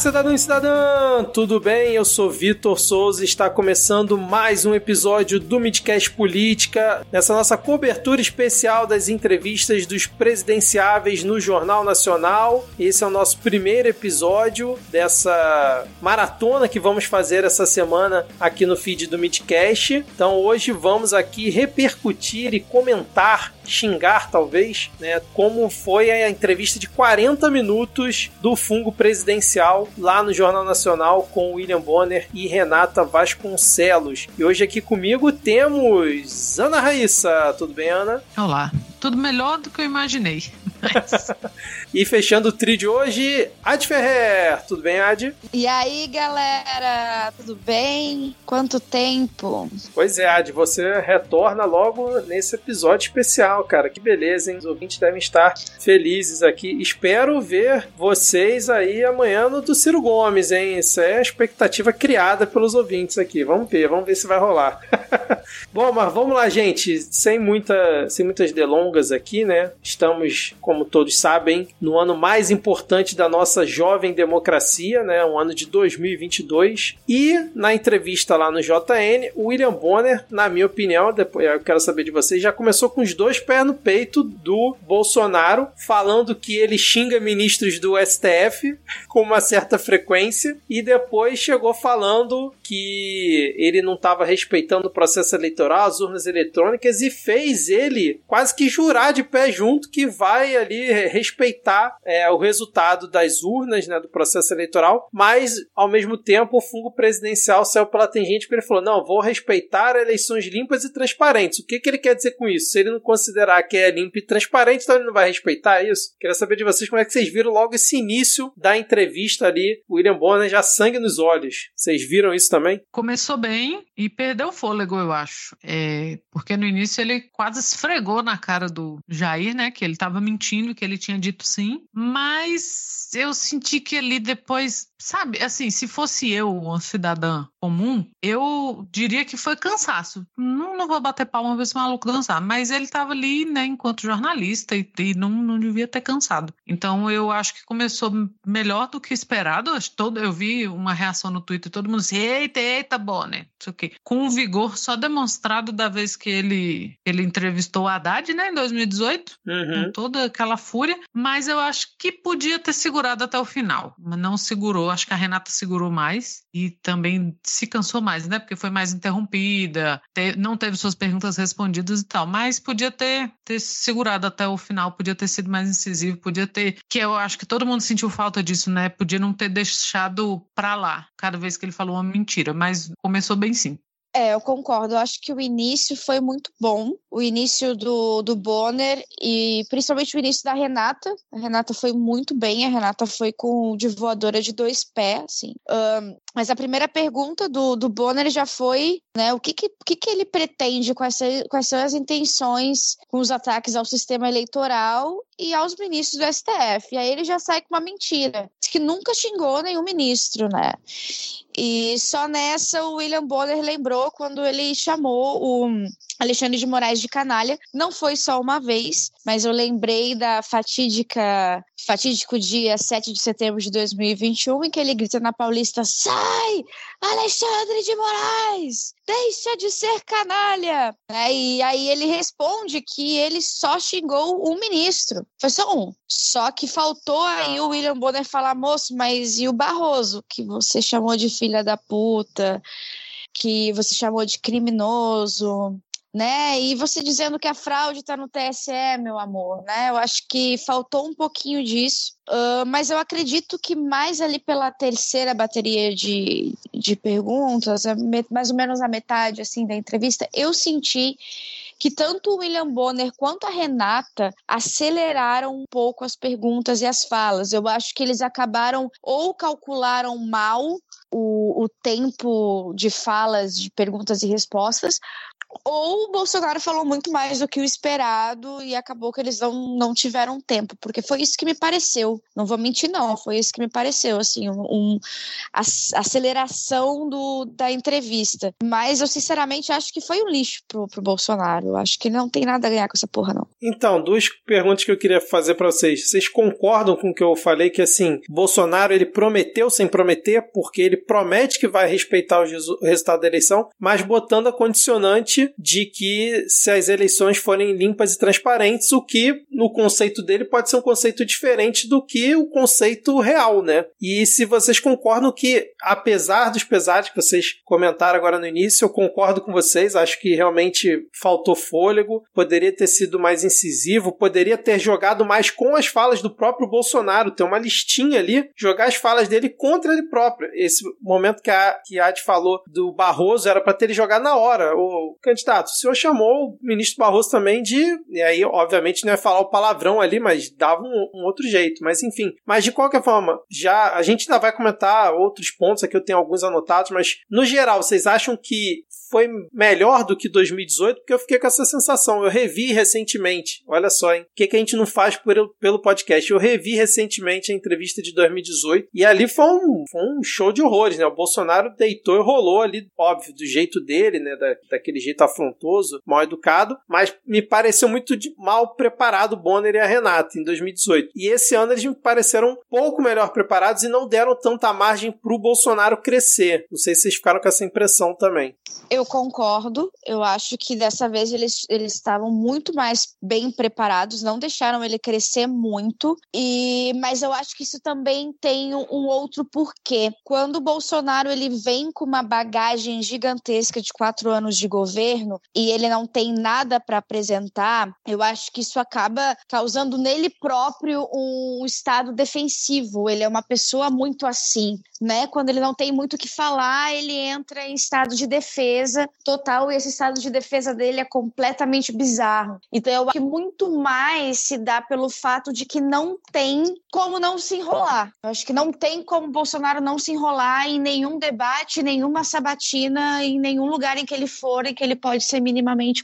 Cidadão e cidadã! Tudo bem? Eu sou Vitor Souza e está começando mais um episódio do Midcast Política, nessa nossa cobertura especial das entrevistas dos presidenciáveis no Jornal Nacional. Esse é o nosso primeiro episódio dessa maratona que vamos fazer essa semana aqui no feed do Midcast. Então hoje vamos aqui repercutir e comentar xingar, talvez, né, como foi a entrevista de 40 minutos do fungo presidencial lá no Jornal Nacional com William Bonner e Renata Vasconcelos. E hoje aqui comigo temos Ana Raíssa. Tudo bem, Ana? Olá. Tudo melhor do que eu imaginei. e fechando o trio de hoje, Ad Ferrer. Tudo bem, Ad? E aí, galera? Tudo bem? Quanto tempo? Pois é, Ad, você retorna logo nesse episódio especial, cara. Que beleza, hein? Os ouvintes devem estar felizes aqui. Espero ver vocês aí amanhã no do Ciro Gomes, hein? Isso é a expectativa criada pelos ouvintes aqui. Vamos ver, vamos ver se vai rolar. Bom, mas vamos lá, gente. Sem, muita, sem muitas delongas aqui, né? Estamos como todos sabem, no ano mais importante da nossa jovem democracia, né, um ano de 2022. E na entrevista lá no JN, o William Bonner, na minha opinião, depois eu quero saber de vocês, já começou com os dois pés no peito do Bolsonaro, falando que ele xinga ministros do STF com uma certa frequência e depois chegou falando que ele não estava respeitando o processo eleitoral, as urnas eletrônicas e fez ele quase que jurar de pé junto que vai ali respeitar é, o resultado das urnas, né, do processo eleitoral, mas ao mesmo tempo o fungo presidencial saiu pela tangente porque ele falou: não, vou respeitar eleições limpas e transparentes. O que, que ele quer dizer com isso? Se ele não considerar que é limpo e transparente, então ele não vai respeitar isso? Queria saber de vocês como é que vocês viram logo esse início da entrevista ali, o William Bonner já sangue nos olhos. Vocês viram isso também? Começou bem e perdeu o fôlego, eu acho. É, porque no início ele quase esfregou na cara do Jair, né? Que ele estava mentindo, que ele tinha dito sim, mas eu senti que ali depois Sabe, assim, se fosse eu, uma cidadã comum, eu diria que foi cansaço. Não, não vou bater palma ver esse maluco dançar, mas ele estava ali, né, enquanto jornalista e, e, não, não devia ter cansado. Então eu acho que começou melhor do que esperado. Todo, eu vi uma reação no Twitter, todo mundo disse: eita, eita, Bonner, isso aqui. Com um vigor só demonstrado da vez que ele, ele entrevistou a Haddad, né, em 2018, uhum. com toda aquela fúria, mas eu acho que podia ter segurado até o final, mas não segurou acho que a Renata segurou mais e também se cansou mais, né? Porque foi mais interrompida, te, não teve suas perguntas respondidas e tal. Mas podia ter, ter segurado até o final, podia ter sido mais incisivo, podia ter. Que eu acho que todo mundo sentiu falta disso, né? Podia não ter deixado pra lá cada vez que ele falou uma mentira, mas começou bem sim. É, eu concordo. Eu acho que o início foi muito bom. O início do, do Bonner e principalmente o início da Renata. A Renata foi muito bem. A Renata foi com de voadora de dois pés, assim. Um, mas a primeira pergunta do, do Bonner já foi, né, o que que, que, que ele pretende, quais, quais são as intenções com os ataques ao sistema eleitoral e aos ministros do STF. E aí ele já sai com uma mentira, que nunca xingou nenhum ministro, né? E só nessa o William Bonner lembrou quando ele chamou o Alexandre de Moraes de canalha. Não foi só uma vez, mas eu lembrei da fatídica, fatídico dia 7 de setembro de 2021, em que ele grita na Paulista: Sai, Alexandre de Moraes! Deixa de ser canalha! É, e aí ele responde que ele só xingou um ministro. Foi só um. Só que faltou aí o William Bonner falar, moço, mas e o Barroso, que você chamou de filha da puta, que você chamou de criminoso, né? E você dizendo que a fraude está no TSE, meu amor, né? Eu acho que faltou um pouquinho disso, uh, mas eu acredito que mais ali pela terceira bateria de, de perguntas, mais ou menos a metade assim da entrevista, eu senti que tanto o William Bonner quanto a Renata aceleraram um pouco as perguntas e as falas. Eu acho que eles acabaram ou calcularam mal o, o tempo de falas, de perguntas e respostas, ou o Bolsonaro falou muito mais do que o esperado e acabou que eles não, não tiveram tempo, porque foi isso que me pareceu. Não vou mentir, não, foi isso que me pareceu, assim, um, um aceleração do, da entrevista. Mas eu, sinceramente, acho que foi um lixo pro, pro Bolsonaro. Acho que não tem nada a ganhar com essa porra, não. Então, duas perguntas que eu queria fazer para vocês. Vocês concordam com o que eu falei que, assim, Bolsonaro, ele prometeu sem prometer, porque ele promete que vai respeitar o resultado da eleição, mas botando a condicionante de que se as eleições forem limpas e transparentes, o que no conceito dele pode ser um conceito diferente do que o conceito real, né? E se vocês concordam que, apesar dos pesares que vocês comentaram agora no início, eu concordo com vocês, acho que realmente faltou fôlego, poderia ter sido mais incisivo, poderia ter jogado mais com as falas do próprio Bolsonaro, ter uma listinha ali, jogar as falas dele contra ele próprio. Esse momento que a, que a Ad falou do Barroso era para ter ele jogado na hora. O candidato, o senhor chamou o ministro Barroso também de. E aí, obviamente, não é falar o palavrão ali, mas dava um, um, outro jeito. Mas enfim. Mas de qualquer forma, já a gente ainda vai comentar outros pontos aqui, eu tenho alguns anotados, mas no geral, vocês acham que foi melhor do que 2018? Porque eu fiquei com essa sensação. Eu revi recentemente. Olha só, hein? O que, que a gente não faz por, pelo podcast? Eu revi recentemente a entrevista de 2018 e ali foi um, foi um show de horrores, né? O Bolsonaro deitou e rolou ali, óbvio, do jeito dele, né? Da, daquele jeito afrontoso, mal educado, mas me pareceu muito mal preparado o Bonner e a Renata em 2018. E esse ano eles me pareceram um pouco melhor preparados e não deram tanta margem pro Bolsonaro crescer. Não sei se vocês ficaram com essa impressão também. Eu concordo. Eu acho que dessa vez eles, eles estavam muito mais bem preparados, não deixaram ele crescer muito. E mas eu acho que isso também tem um outro porquê. Quando o Bolsonaro ele vem com uma bagagem gigantesca de quatro anos de governo e ele não tem nada para apresentar, eu acho que isso acaba causando nele próprio um estado defensivo. Ele é uma pessoa muito assim, né? Quando ele não tem muito o que falar, ele entra em estado de defesa total e esse estado de defesa dele é completamente bizarro. Então eu acho que muito mais se dá pelo fato de que não tem como não se enrolar. Eu acho que não tem como Bolsonaro não se enrolar em nenhum debate, nenhuma sabatina, em nenhum lugar em que ele for em que ele pode ser minimamente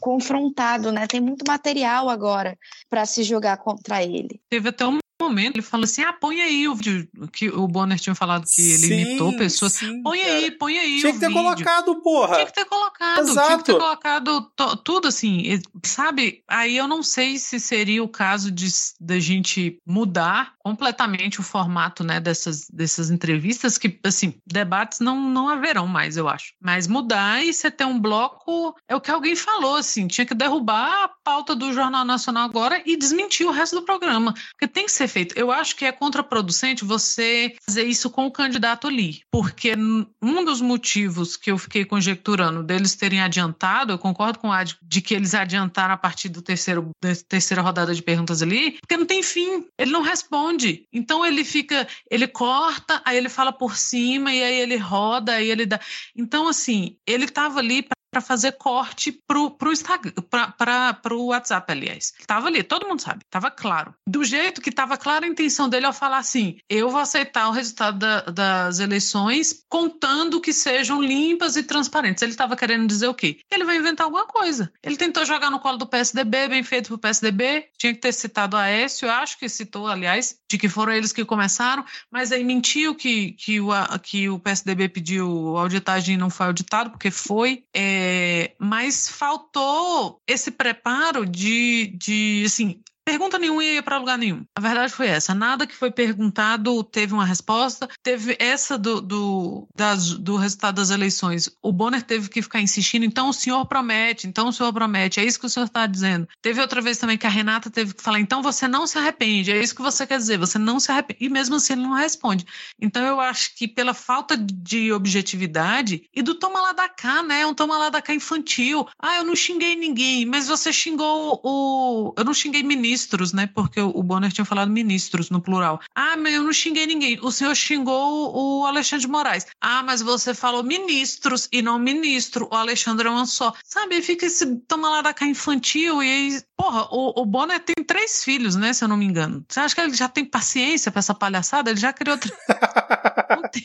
confrontado, né? Tem muito material agora para se jogar contra ele. Teve até um momento ele falou assim: ah, põe aí o vídeo que o Bonner tinha falado que ele sim, imitou pessoas. Sim, põe cara. aí, põe aí. Tinha que ter vídeo. colocado, porra. Tinha que ter colocado, Exato. tinha que ter colocado tudo assim, sabe? Aí eu não sei se seria o caso de da gente mudar completamente o formato, né, dessas, dessas entrevistas, que, assim, debates não, não haverão mais, eu acho. Mas mudar e você ter um bloco, é o que alguém falou, assim, tinha que derrubar a pauta do Jornal Nacional agora e desmentir o resto do programa, porque tem que ser feito. Eu acho que é contraproducente você fazer isso com o candidato ali, porque um dos motivos que eu fiquei conjecturando deles terem adiantado, eu concordo com o Ad, de que eles adiantaram a partir do terceiro, da terceira rodada de perguntas ali, porque não tem fim, ele não responde. Então ele fica, ele corta, aí ele fala por cima, e aí ele roda, aí ele dá. Então, assim, ele estava ali para fazer corte pro, pro Instagram, para o WhatsApp, aliás. Tava ali, todo mundo sabe, tava claro. Do jeito que tava clara a intenção dele ao falar assim: eu vou aceitar o resultado da, das eleições, contando que sejam limpas e transparentes. Ele tava querendo dizer o quê? Ele vai inventar alguma coisa. Ele tentou jogar no colo do PSDB, bem feito pro PSDB, tinha que ter citado a Aécio, acho que citou, aliás, de que foram eles que começaram, mas aí mentiu que, que, o, que o PSDB pediu auditagem e não foi auditado, porque foi. É, é, mas faltou esse preparo de, de assim, Pergunta nenhuma ia para lugar nenhum. A verdade foi essa. Nada que foi perguntado teve uma resposta. Teve essa do, do, das, do resultado das eleições. O Bonner teve que ficar insistindo. Então o senhor promete, então o senhor promete. É isso que o senhor está dizendo. Teve outra vez também que a Renata teve que falar. Então você não se arrepende. É isso que você quer dizer. Você não se arrepende. E mesmo assim ele não responde. Então eu acho que pela falta de objetividade e do toma lá da cá, né? Um toma lá da cá infantil. Ah, eu não xinguei ninguém, mas você xingou o. Eu não xinguei ministro ministros, né? Porque o Bonner tinha falado ministros no plural. Ah, mas eu não xinguei ninguém. O senhor xingou o Alexandre de Moraes. Ah, mas você falou ministros e não ministro. O Alexandre é um só. Sabe, fica esse toma lá da cá infantil e aí, porra, o, o Bonner tem três filhos, né? Se eu não me engano. Você acha que ele já tem paciência para essa palhaçada? Ele já criou.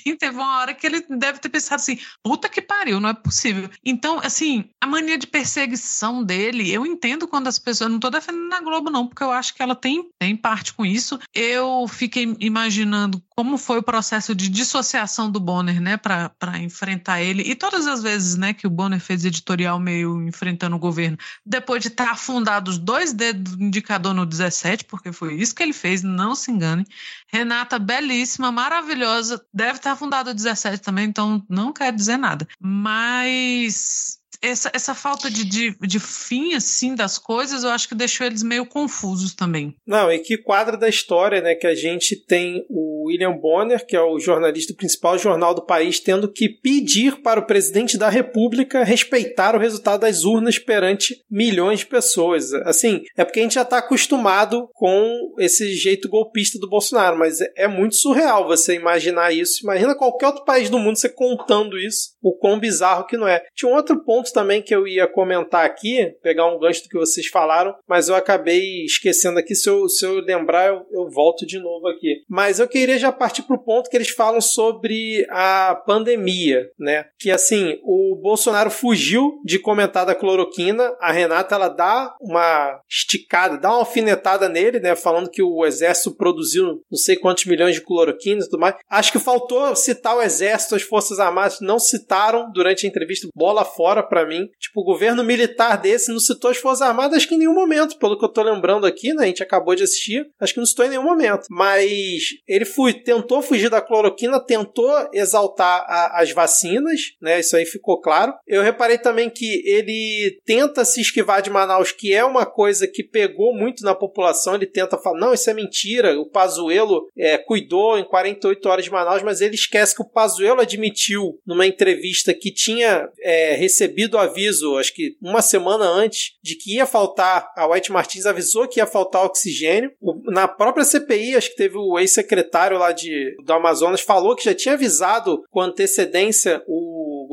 não teve uma hora que ele deve ter pensado assim: puta que pariu, não é possível. Então, assim, a mania de perseguição dele, eu entendo quando as pessoas. Não tô defendendo na Globo, não, porque eu acho que ela tem, tem parte com isso. Eu fiquei imaginando como foi o processo de dissociação do Bonner, né, para enfrentar ele. E todas as vezes, né, que o Bonner fez editorial meio enfrentando o governo, depois de estar afundado os dois dedos do indicador no 17, porque foi isso que ele fez, não se engane. Renata, belíssima, maravilhosa, deve estar afundado o 17 também, então não quer dizer nada. Mas essa, essa falta de, de, de, fim, assim, das coisas, eu acho que deixou eles meio confusos também. Não, e que quadro da história, né, que a gente tem o William Bonner, que é o jornalista do principal jornal do país, tendo que pedir para o presidente da república respeitar o resultado das urnas perante milhões de pessoas. Assim, é porque a gente já está acostumado com esse jeito golpista do Bolsonaro, mas é, é muito surreal você imaginar isso. Imagina qualquer outro país do mundo você contando isso, o quão bizarro que não é. Tinha um outro ponto ponto também que eu ia comentar aqui, pegar um gancho do que vocês falaram, mas eu acabei esquecendo aqui. Se eu, se eu lembrar, eu, eu volto de novo aqui. Mas eu queria já partir para o ponto que eles falam sobre a pandemia, né? Que assim, o Bolsonaro fugiu de comentar da cloroquina, a Renata ela dá uma esticada, dá uma alfinetada nele, né? Falando que o exército produziu não sei quantos milhões de cloroquina e tudo mais. Acho que faltou citar o exército, as forças armadas não citaram durante a entrevista bola fora para mim. Tipo, o governo militar desse não citou as Forças Armadas acho que em nenhum momento, pelo que eu tô lembrando aqui, né? A gente acabou de assistir, acho que não citou em nenhum momento. Mas ele fui, tentou fugir da cloroquina, tentou exaltar a, as vacinas, né? Isso aí ficou claro. Eu reparei também que ele tenta se esquivar de Manaus, que é uma coisa que pegou muito na população. Ele tenta falar, não, isso é mentira. O Pazuello é, cuidou em 48 horas de Manaus, mas ele esquece que o Pazuello admitiu numa entrevista que tinha é, recebido recebido o aviso, acho que uma semana antes, de que ia faltar, a White Martins avisou que ia faltar oxigênio. Na própria CPI, acho que teve o ex-secretário lá de, do Amazonas, falou que já tinha avisado com antecedência o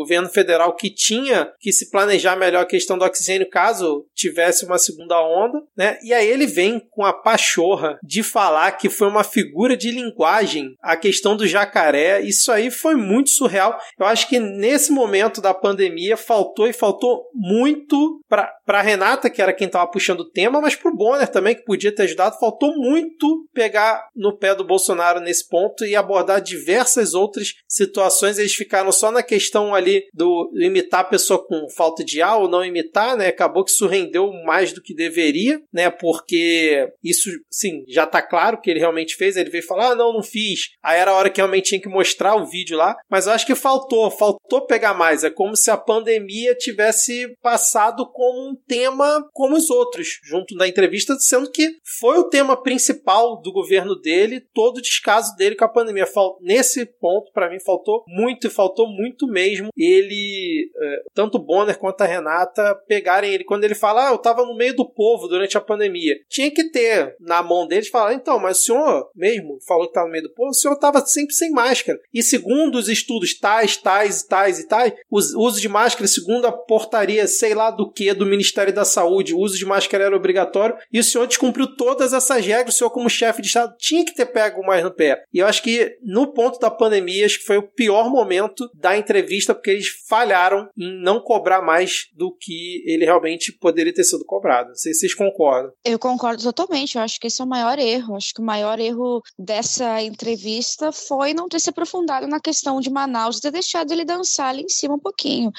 governo federal que tinha que se planejar melhor a questão do oxigênio caso tivesse uma segunda onda, né? E aí ele vem com a pachorra de falar que foi uma figura de linguagem a questão do jacaré. Isso aí foi muito surreal. Eu acho que nesse momento da pandemia faltou e faltou muito para Renata, que era quem estava puxando o tema, mas para o Bonner também, que podia ter ajudado. Faltou muito pegar no pé do Bolsonaro nesse ponto e abordar diversas outras situações. Eles ficaram só na questão ali do imitar a pessoa com falta de ar ou não imitar, né? Acabou que isso rendeu mais do que deveria, né? Porque isso, sim, já tá claro que ele realmente fez. Ele veio falar, ah, não, não fiz. Aí era a hora que realmente tinha que mostrar o vídeo lá. Mas eu acho que faltou, faltou pegar mais. É como se a pandemia tivesse passado como um tema como os outros, junto da entrevista, sendo que foi o tema principal do governo dele, todo o descaso dele com a pandemia. Nesse ponto, para mim, faltou muito e faltou muito mesmo ele, é, tanto o Bonner quanto a Renata, pegarem ele. Quando ele fala, ah, eu tava no meio do povo durante a pandemia. Tinha que ter na mão deles falar, então, mas o senhor mesmo falou que tava no meio do povo, o senhor tava sempre sem máscara. E segundo os estudos tais, tais, tais e tais, o uso de máscara, segundo a portaria, sei lá do que, do Ministério da Saúde, o uso de máscara era obrigatório, e o senhor descumpriu todas essas regras, o senhor como chefe de Estado tinha que ter pego mais no pé. E eu acho que no ponto da pandemia, acho que foi o pior momento da entrevista, porque eles falharam em não cobrar mais do que ele realmente poderia ter sido cobrado. Não sei se vocês concordam. Eu concordo totalmente. Eu acho que esse é o maior erro. Eu acho que o maior erro dessa entrevista foi não ter se aprofundado na questão de Manaus e ter deixado ele dançar ali em cima um pouquinho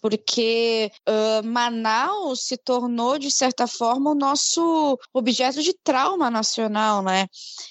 porque uh, Manaus se tornou, de certa forma, o nosso objeto de trauma nacional, né?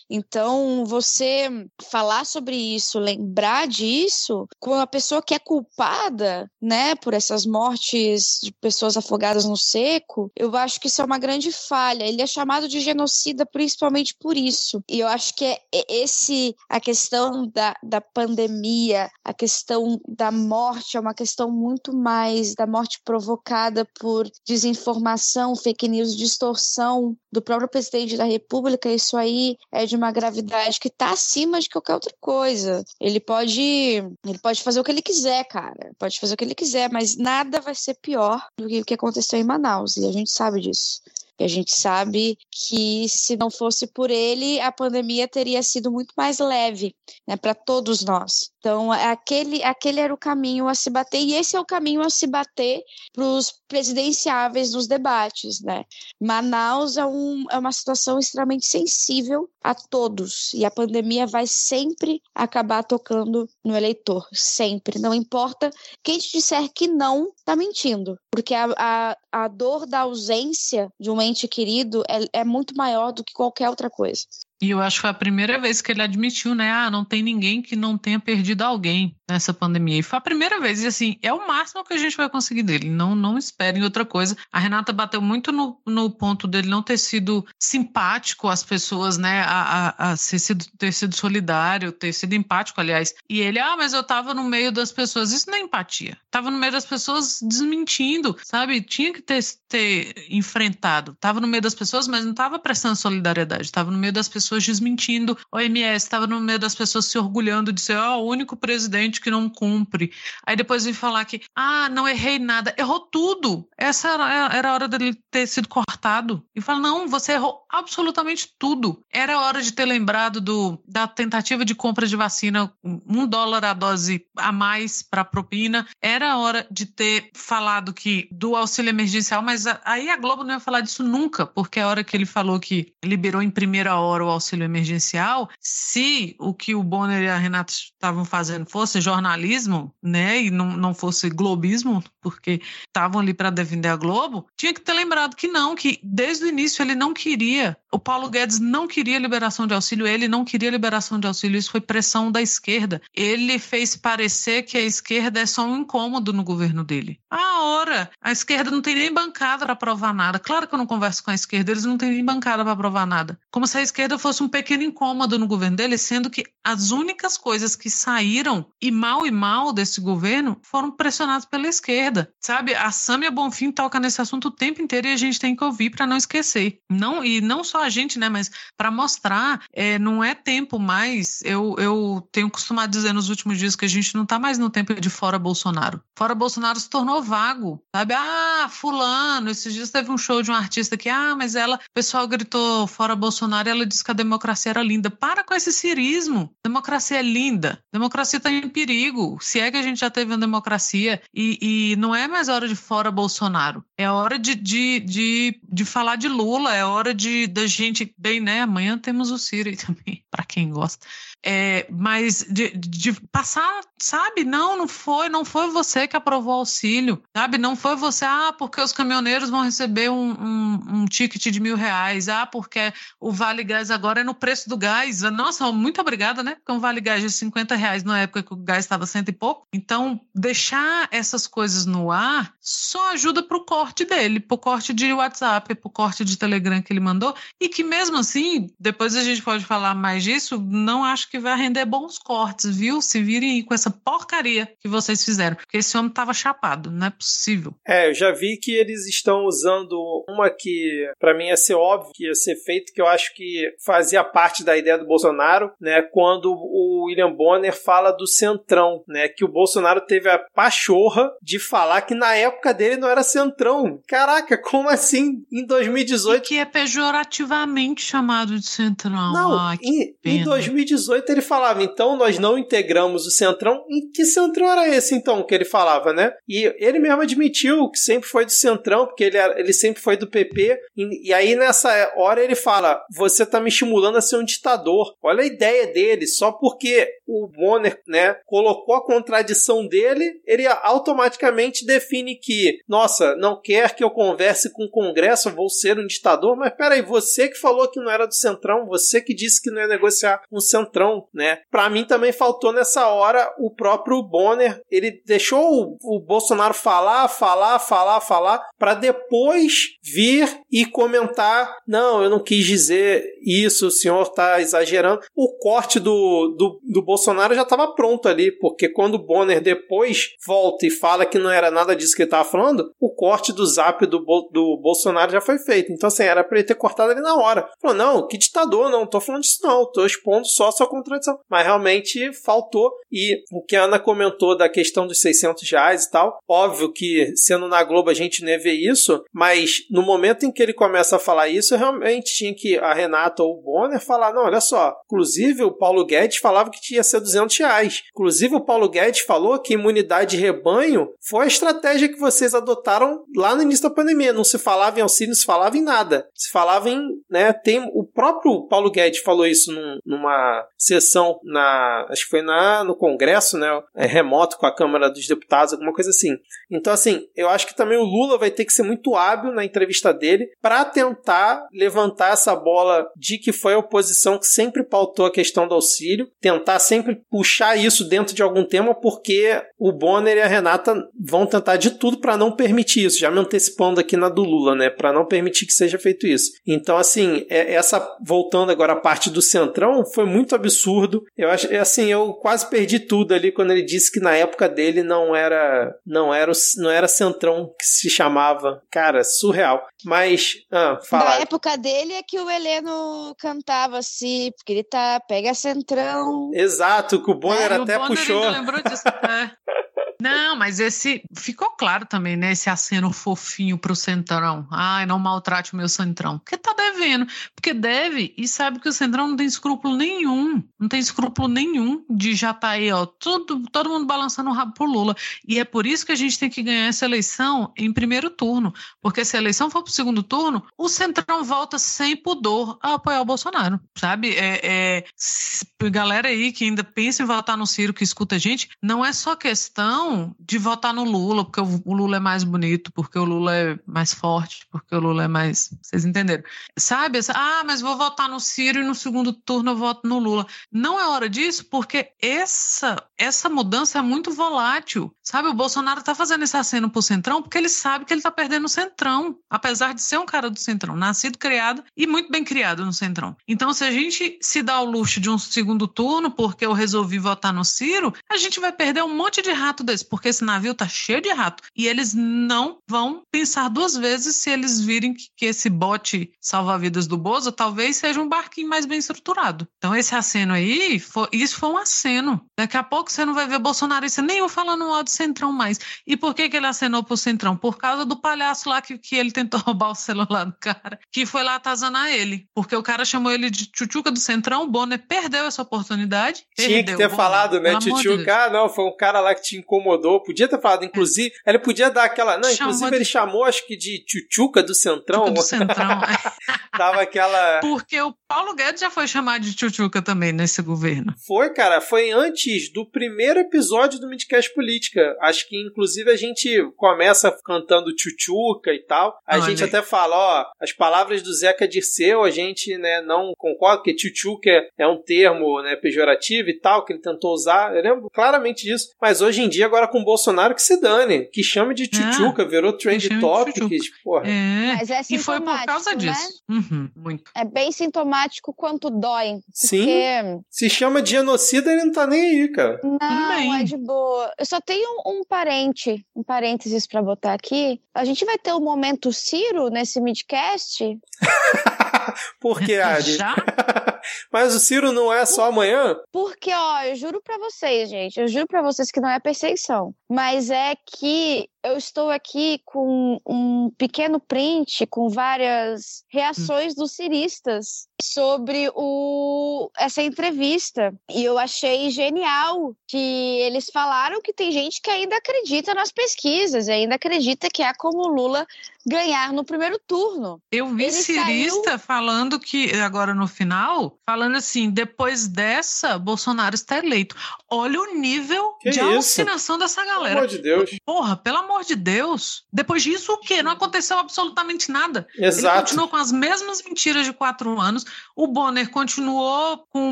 Então, você falar sobre isso, lembrar disso, com a pessoa que é culpada, né, por essas mortes de pessoas afogadas no seco, eu acho que isso é uma grande falha. Ele é chamado de genocida principalmente por isso. E eu acho que é esse a questão da, da pandemia, a questão da morte é uma questão muito mais mais da morte provocada por desinformação, fake news, distorção do próprio presidente da República, isso aí é de uma gravidade que está acima de qualquer outra coisa. Ele pode, ele pode fazer o que ele quiser, cara. Pode fazer o que ele quiser, mas nada vai ser pior do que o que aconteceu em Manaus, e a gente sabe disso. E a gente sabe que se não fosse por ele, a pandemia teria sido muito mais leve, né, para todos nós. Então, aquele, aquele era o caminho a se bater, e esse é o caminho a se bater para os presidenciáveis nos debates, né? Manaus é, um, é uma situação extremamente sensível a todos, e a pandemia vai sempre acabar tocando no eleitor, sempre. Não importa quem te disser que não, tá mentindo, porque a, a, a dor da ausência de um ente querido é, é muito maior do que qualquer outra coisa. E eu acho que foi a primeira vez que ele admitiu, né? Ah, não tem ninguém que não tenha perdido alguém nessa pandemia. E foi a primeira vez, e assim, é o máximo que a gente vai conseguir dele. Não, não esperem outra coisa. A Renata bateu muito no, no ponto dele não ter sido simpático às pessoas, né? A, a, a sido, ter sido solidário, ter sido empático, aliás. E ele, ah, mas eu tava no meio das pessoas. Isso não é empatia. Tava no meio das pessoas desmentindo, sabe? Tinha que ter, ter enfrentado. Tava no meio das pessoas, mas não tava prestando solidariedade. Tava no meio das pessoas pessoas desmentindo. O OMS estava no meio das pessoas se orgulhando de ser oh, o único presidente que não cumpre. Aí depois vem falar que, ah, não errei nada. Errou tudo. Essa era, era a hora dele ter sido cortado. E fala, não, você errou absolutamente tudo. Era a hora de ter lembrado do, da tentativa de compra de vacina, um dólar a dose a mais para propina. Era a hora de ter falado que do auxílio emergencial, mas aí a Globo não ia falar disso nunca, porque a hora que ele falou que liberou em primeira hora o auxílio emergencial, se o que o Bonner e a Renata estavam fazendo fosse jornalismo, né, e não, não fosse globismo, porque estavam ali para defender a Globo, tinha que ter lembrado que não, que desde o início ele não queria, o Paulo Guedes não queria liberação de auxílio, ele não queria liberação de auxílio, isso foi pressão da esquerda. Ele fez parecer que a esquerda é só um incômodo no governo dele. A hora, a esquerda não tem nem bancada para provar nada. Claro que eu não converso com a esquerda, eles não têm nem bancada para provar nada. Como se a esquerda fosse um pequeno incômodo no governo dele, sendo que as únicas coisas que saíram e mal e mal desse governo foram pressionadas pela esquerda. Sabe, a Samia Bonfim toca nesse assunto o tempo inteiro e a gente tem que ouvir para não esquecer. Não e não só a gente, né, mas para mostrar, é, não é tempo mais. Eu, eu tenho costumado dizer nos últimos dias que a gente não está mais no tempo de fora Bolsonaro. Fora Bolsonaro se tornou vago, sabe? Ah, fulano, esses dias teve um show de um artista que, ah, mas ela, o pessoal gritou fora Bolsonaro e ela disse que a democracia era linda. Para com esse cirismo. Democracia é linda. Democracia está em perigo. Se é que a gente já teve uma democracia e, e não é mais hora de fora Bolsonaro. É hora de, de, de, de falar de Lula. É hora de da gente. Bem, né? Amanhã temos o Ciro também, para quem gosta. É, mas de, de, passar, sabe? Não, não foi, não foi você que aprovou o auxílio, sabe? Não foi você, ah, porque os caminhoneiros vão receber um, um, um ticket de mil reais, ah, porque o Vale Gás agora é no preço do gás. Nossa, muito obrigada, né? Porque um Vale Gás de 50 reais na época que o gás estava cento e pouco. Então, deixar essas coisas no ar só ajuda pro corte dele, pro corte de WhatsApp, pro corte de Telegram que ele mandou, e que mesmo assim, depois a gente pode falar mais disso, não acho que vai render bons cortes, viu? Se virem aí com essa porcaria que vocês fizeram. Porque esse homem tava chapado, não é possível. É, eu já vi que eles estão usando uma que para mim ia ser óbvio que ia ser feito, que eu acho que fazia parte da ideia do Bolsonaro, né? Quando o William Bonner fala do centrão, né? Que o Bolsonaro teve a pachorra de falar que na época dele não era centrão. Caraca, como assim? Em 2018. E que é pejorativamente chamado de centrão. Não, ah, em, em 2018 2018 ele falava, então nós não integramos o Centrão. Em que Centrão era esse então que ele falava, né? E ele mesmo admitiu que sempre foi do Centrão, porque ele, era, ele sempre foi do PP. E, e, aí nessa hora ele fala: você tá me estimulando a ser um ditador. Olha a ideia dele, só porque o Bonner, né, colocou a contradição dele, ele automaticamente define que, nossa, não quer que eu converse com o Congresso, vou ser um ditador. Mas peraí, você que falou que não era do Centrão, você que disse que não ia negociar o Centrão né? Para mim também faltou nessa hora o próprio Bonner, ele deixou o, o Bolsonaro falar, falar, falar, falar, para depois vir e comentar: não, eu não quis dizer isso, o senhor tá exagerando. O corte do, do, do Bolsonaro já estava pronto ali, porque quando o Bonner depois volta e fala que não era nada disso que ele estava falando, o corte do zap do, do Bolsonaro já foi feito. Então, assim, era para ele ter cortado ali na hora. Falou: não, que ditador, não, tô falando disso não, tô expondo só a sua contradição. Mas realmente faltou. E o que a Ana comentou da questão dos 600 reais e tal, óbvio que sendo na Globo a gente não ia ver isso, mas no momento em que ele começa a falar isso, realmente tinha que a Renata ou o Bonner falar: não, olha só, inclusive o Paulo Guedes falava que tinha ser 200 reais. Inclusive o Paulo Guedes falou que imunidade de rebanho foi a estratégia que vocês adotaram lá no início da pandemia. Não se falava em auxílio, não se falava em nada. Se falava em, né, tem o próprio Paulo Guedes falou isso num, numa sessão na, acho que foi na no Congresso, né, é, remoto com a Câmara dos Deputados, alguma coisa assim. Então assim, eu acho que também o Lula vai ter que ser muito hábil na entrevista dele para tentar levantar essa bola de que foi a oposição que sempre pautou a questão do auxílio, tentar sempre puxar isso dentro de algum tema, porque o Bonner e a Renata vão tentar de tudo para não permitir isso. Já me antecipando aqui na do Lula, né, para não permitir que seja feito isso. Então assim, é, essa voltando agora a parte do Centrão foi muito absurdo. Eu acho, assim, eu quase perdi tudo ali quando ele disse que na época dele não era, não era, não era Centrão que se chamava. Cara, surreal. Mas, ah, fala. Na época dele é que o Heleno cantava assim, porque ele tá, pega Centrão. Exato, que o Bonner é, até o Bonner puxou. Ainda lembrou disso, é. Não, mas esse ficou claro também, né? Esse aceno fofinho pro Centrão. Ai, não maltrate o meu Centrão. Porque tá devendo. Porque deve e sabe que o Centrão não tem escrúpulo nenhum. Não tem escrúpulo nenhum de já tá aí, ó, todo, todo mundo balançando o rabo pro Lula. E é por isso que a gente tem que ganhar essa eleição em primeiro turno. Porque se a eleição for pro segundo turno, o Centrão volta sem pudor a apoiar o Bolsonaro. Sabe? É, é, galera aí que ainda pensa em votar no Ciro, que escuta a gente, não é só questão de votar no Lula, porque o Lula é mais bonito, porque o Lula é mais forte, porque o Lula é mais. Vocês entenderam? Sabe? Ah, mas vou votar no Ciro e no segundo turno eu voto no Lula. Não é hora disso, porque essa, essa mudança é muito volátil. Sabe? O Bolsonaro tá fazendo esse aceno pro Centrão porque ele sabe que ele tá perdendo o Centrão, apesar de ser um cara do Centrão, nascido, criado e muito bem criado no Centrão. Então, se a gente se dá o luxo de um segundo turno porque eu resolvi votar no Ciro, a gente vai perder um monte de rato desse porque esse navio tá cheio de rato. E eles não vão pensar duas vezes se eles virem que, que esse bote salva-vidas do Bozo talvez seja um barquinho mais bem estruturado. Então, esse aceno aí, foi, isso foi um aceno. Daqui a pouco você não vai ver bolsonarista nenhum falando mal do Centrão mais. E por que, que ele acenou pro Centrão? Por causa do palhaço lá que, que ele tentou roubar o celular do cara, que foi lá atazanar ele. Porque o cara chamou ele de tchutchuca do Centrão, o Bonner perdeu essa oportunidade. Tinha perdeu, que ter falado, né, tchutchuca? Ah, não, foi um cara lá que te incomodou. Podia ter falado, inclusive, ele podia dar aquela. Não, Chamou inclusive de... ele chamou, acho que de tchutchuca do Centrão. do Centrão. Tava aquela. Porque o Paulo Guedes já foi chamado de tchutchuca também nesse governo. Foi, cara. Foi antes do primeiro episódio do Midcast Política. Acho que, inclusive, a gente começa cantando tchutchuca e tal. A Olha. gente até fala, ó, as palavras do Zeca Dirceu, a gente, né, não concorda, que tchutchuca é um termo, né, pejorativo e tal, que ele tentou usar. Eu lembro claramente disso. Mas hoje em dia, agora com o Bolsonaro, que se dane. Que chame de tchutchuca, é, virou trend topics, porra. É. Mas é e foi por causa né? disso. Uhum, muito. É bem sintomático quanto dói. Sim. Porque... Se chama de genocida, ele não tá nem aí, cara. Não, é de boa. Eu só tenho um, um parente, um parênteses pra botar aqui. A gente vai ter o um momento Ciro nesse midcast? Por que, Ari? Já? Mas o Ciro não é só amanhã? Porque, ó, eu juro pra vocês, gente, eu juro pra vocês que não é perseguição. Mas é que eu estou aqui com um pequeno print com várias reações dos ciristas sobre o, essa entrevista. E eu achei genial que eles falaram que tem gente que ainda acredita nas pesquisas, e ainda acredita que é como Lula ganhar no primeiro turno. Eu vi Ele cirista saiu... falando que, agora no final, falando assim: depois dessa, Bolsonaro está eleito. Olha o nível que de isso? alucinação dessa galera. Pelo amor de Deus. Porra, pelo amor de Deus. Depois disso, o quê? Não aconteceu absolutamente nada. Exato. Ele continuou com as mesmas mentiras de quatro anos. O Bonner continuou com a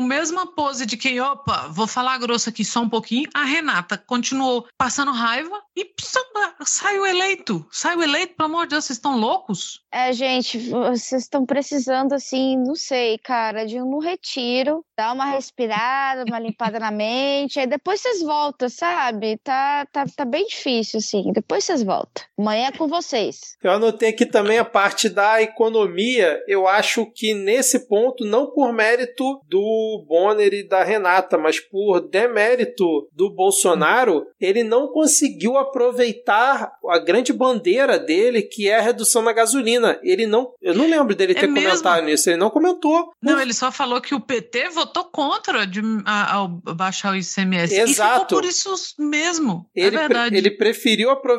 mesma pose de quem, opa, vou falar grosso aqui só um pouquinho. A Renata continuou passando raiva e saiu eleito. Saiu eleito, pelo amor de Deus Deus, vocês estão loucos? É, gente, vocês estão precisando, assim, não sei, cara, de um retiro, dar uma respirada, uma limpada na mente, aí depois vocês voltam, sabe? Tá, tá, tá bem difícil, assim, depois vocês voltam. Amanhã é com vocês. Eu anotei aqui também a parte da economia, eu acho que nesse ponto, não por mérito do Bonner e da Renata, mas por demérito do Bolsonaro, ele não conseguiu aproveitar a grande bandeira dele, que é a redução na gasolina. Ele não. Eu não lembro dele é ter é comentado nisso. Ele não comentou. Não, ele só falou que o PT votou contra de, a, ao baixar o ICMS. Exato. E ficou por isso mesmo. É ele, é verdade. ele preferiu aproveitar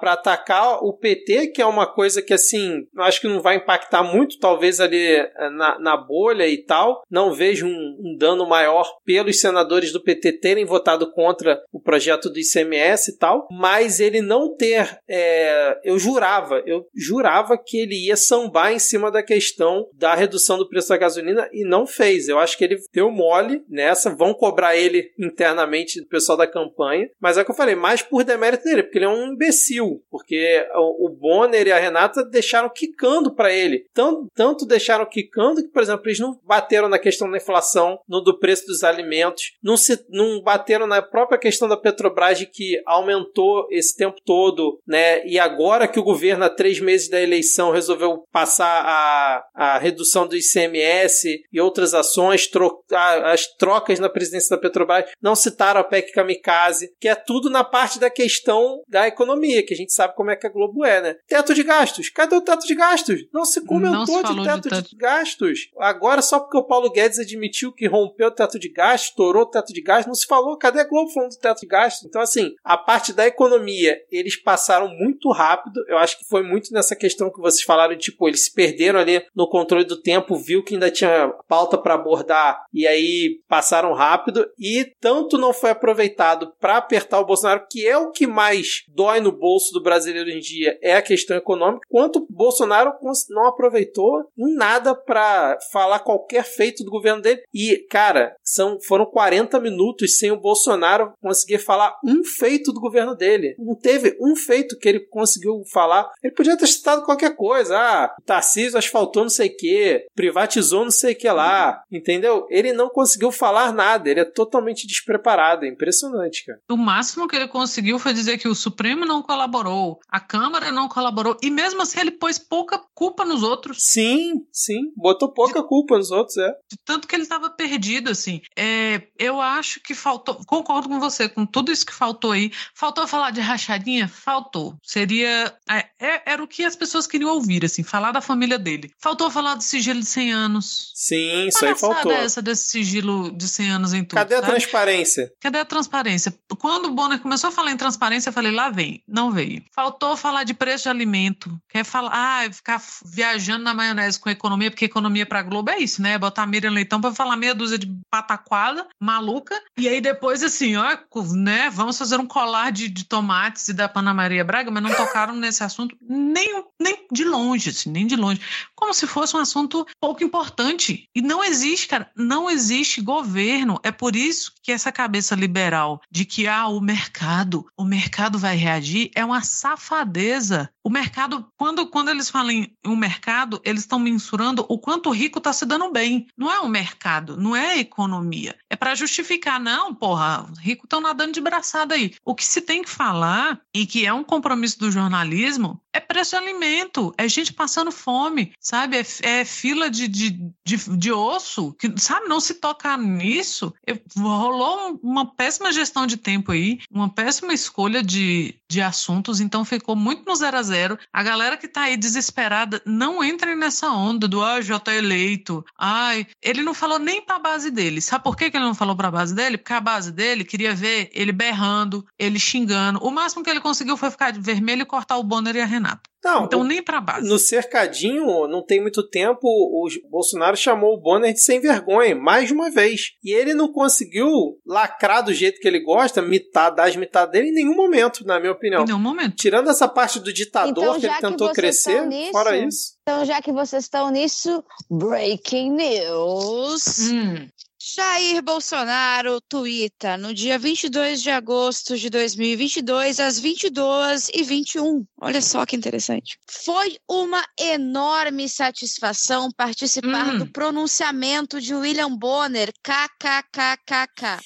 para atacar o PT, que é uma coisa que, assim, acho que não vai impactar muito, talvez ali eh, na, na bolha e tal. Não vejo um, um dano maior pelos senadores do PT terem votado contra o projeto do ICMS e tal. Mas ele não ter. É, eu jurava, eu jurava que ele ia sambar em cima da questão da redução do preço da gasolina e não fez. Eu acho que ele deu mole nessa, vão cobrar ele internamente do pessoal da campanha, mas é o que eu falei, mais por demérito dele, porque ele é um imbecil, porque o Bonner e a Renata deixaram quicando para ele. Tanto, tanto deixaram quicando que, por exemplo, eles não bateram na questão da inflação, no do preço dos alimentos, não, se, não bateram na própria questão da Petrobras que aumentou esse tempo todo, né? E agora que o governo, há três meses da eleição, resolveu passar a, a redução do ICMS e outras ações, tro, a, as trocas na presidência da Petrobras, não citaram a PEC Kamikaze, que é tudo na parte da questão da economia, que a gente sabe como é que a Globo é, né? Teto de gastos. Cadê o teto de gastos? Não se comentou não se de, teto de teto de gastos. Agora, só porque o Paulo Guedes admitiu que rompeu o teto de gastos, estourou o teto de gastos, não se falou. Cadê a Globo falando do teto de gastos? Então, assim, a parte da economia, eles passaram muito rápido. Eu acho que foi muito nessa questão que vocês falaram, tipo, eles se perderam ali no controle do tempo, viu que ainda tinha pauta para abordar e aí passaram rápido e tanto não foi aproveitado para apertar o Bolsonaro, que é o que mais dói no bolso do brasileiro em dia, é a questão econômica, quanto Bolsonaro não aproveitou em nada para falar qualquer feito do governo dele. E, cara, são, foram 40 minutos sem o Bolsonaro conseguir falar um feito do governo dele. Não teve um feito que ele conseguiu falar. Ele podia ter citado qualquer coisa. Ah, Tarcísio asfaltou não sei o que, privatizou não sei o que lá. Entendeu? Ele não conseguiu falar nada. Ele é totalmente despreparado. É impressionante, cara. O máximo que ele conseguiu foi dizer que o Supremo não colaborou, a Câmara não colaborou. E mesmo assim ele pôs pouca culpa nos outros. Sim, sim. Botou pouca de, culpa nos outros, é. De tanto que ele estava perdido, assim. É, eu acho que faltou. Concordo com você, com tudo isso que faltou aí. Faltou falar de rachadinha? Faltou. Seria. É, é, era o que as pessoas queriam ouvir, assim, falar da família dele. Faltou falar do sigilo de 100 anos. Sim, isso aí faltou. essa desse sigilo de 100 anos em tudo. Cadê a sabe? transparência? Cadê a transparência? Quando o Bonner começou a falar em transparência, eu falei, lá vem. Não veio. Faltou falar de preço de alimento. Quer falar, ah, ficar viajando na maionese com economia, porque economia pra Globo é isso, né? Botar Miriam Leitão pra falar meia dúzia de pataquada, maluca. E aí depois, assim, ó, né? Vamos fazer um colar de, de tomates e da Pana Maria Braga, mas não tocaram nesse assunto nem, nem de longe, assim, nem de longe. Como se fosse um assunto pouco importante. E não existe, cara, não existe governo. É por isso que essa cabeça liberal de que ah, o mercado, o mercado vai reagir, é uma safadeza. O mercado, quando, quando eles falam em um mercado, eles estão mensurando o quanto o rico está se dando bem. Não é o mercado, não é economia. É para justificar, não, porra, rico estão nadando de braçada aí. O que se tem que falar, e que é um compromisso do jornalismo, é preço de alimento, é gente passando fome, sabe? É, é fila de, de, de, de, osso, que, sabe? Não se tocar nisso. Eu, rolou uma péssima gestão de tempo aí, uma péssima escolha de, de assuntos, então ficou muito no zero a zero. A galera que tá aí desesperada, não entre nessa onda do, ah, já tá eleito, ai. Ele não falou nem pra base dele. Sabe por que, que ele não falou pra base dele? Porque a base dele queria ver ele berrando, ele xingando. O máximo que ele conseguiu foi ficar de vermelho e cortar o Bonner e a Renata. Não, então nem para base. No cercadinho, não tem muito tempo, o Bolsonaro chamou o Bonner de sem vergonha, mais de uma vez. E ele não conseguiu lacrar do jeito que ele gosta, mitar, dar as mitadas dele em nenhum momento, na minha opinião. Em nenhum momento. Tirando essa parte do ditador então, que ele tentou crescer, nisso, fora isso. Então, já que vocês estão nisso, breaking news. Hum. Jair Bolsonaro tuita no dia 22 de agosto de 2022, às 22 e 21. Olha só que interessante. Foi uma enorme satisfação participar hum. do pronunciamento de William Bonner, kkkk.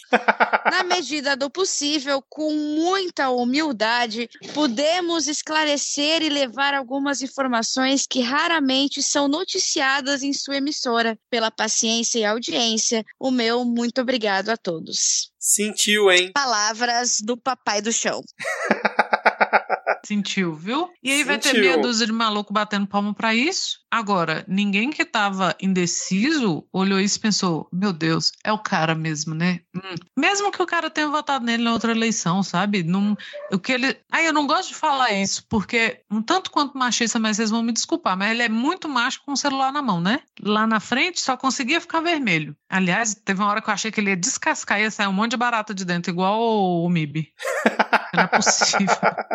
Na medida do possível, com muita humildade, podemos esclarecer e levar algumas informações que raramente são noticiadas em sua emissora. Pela paciência e audiência, o meu muito obrigado a todos. Sentiu, hein? Palavras do papai do chão. Sentiu, viu? E aí Sentiu. vai ter meia dúzia de maluco batendo palma para isso. Agora, ninguém que tava indeciso olhou isso e pensou: meu Deus, é o cara mesmo, né? Hum. Mesmo que o cara tenha votado nele na outra eleição, sabe? Não, o que ele. Aí eu não gosto de falar isso, porque um tanto quanto machista, mas vocês vão me desculpar, mas ele é muito macho com o celular na mão, né? Lá na frente só conseguia ficar vermelho. Aliás, teve uma hora que eu achei que ele ia descascar e ia sair um monte de barata de dentro, igual o, o MIB. Não é possível.